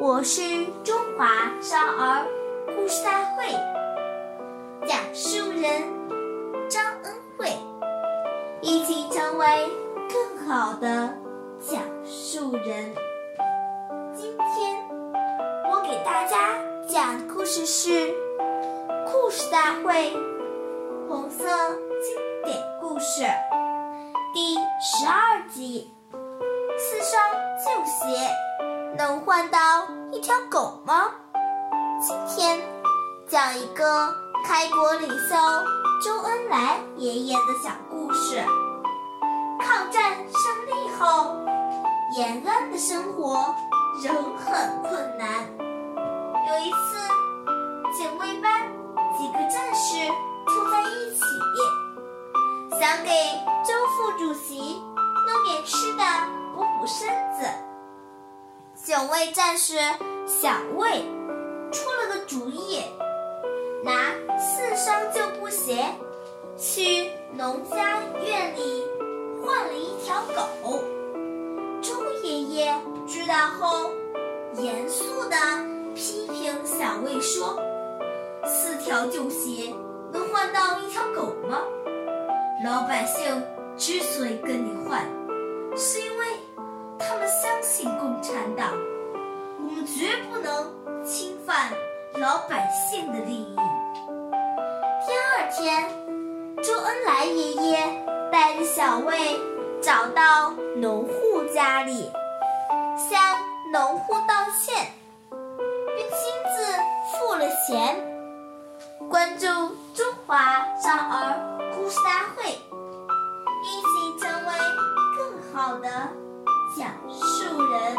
我是中华少儿故事大会讲述人张恩惠，一起成为更好的讲述人。今天我给大家讲的故事是《故事大会》红色经典故事第十二集：能换到一条狗吗？今天讲一个开国领袖周恩来爷爷的小故事。抗战胜利后，延安的生活仍很困难。有一次，警卫班几个战士凑在一起，想给周副主席弄点吃的补补身子。警卫战士小魏出了个主意，拿四双旧布鞋去农家院里换了一条狗。周爷爷知道后，严肃地批评小魏说：“四条旧鞋能换到一条狗吗？老百姓之所以老百姓的利益。第二天，周恩来爷爷带着小魏找到农户家里，向农户道歉，并亲自付了钱。关注中华少儿故事大会，一起成为更好的。讲述人，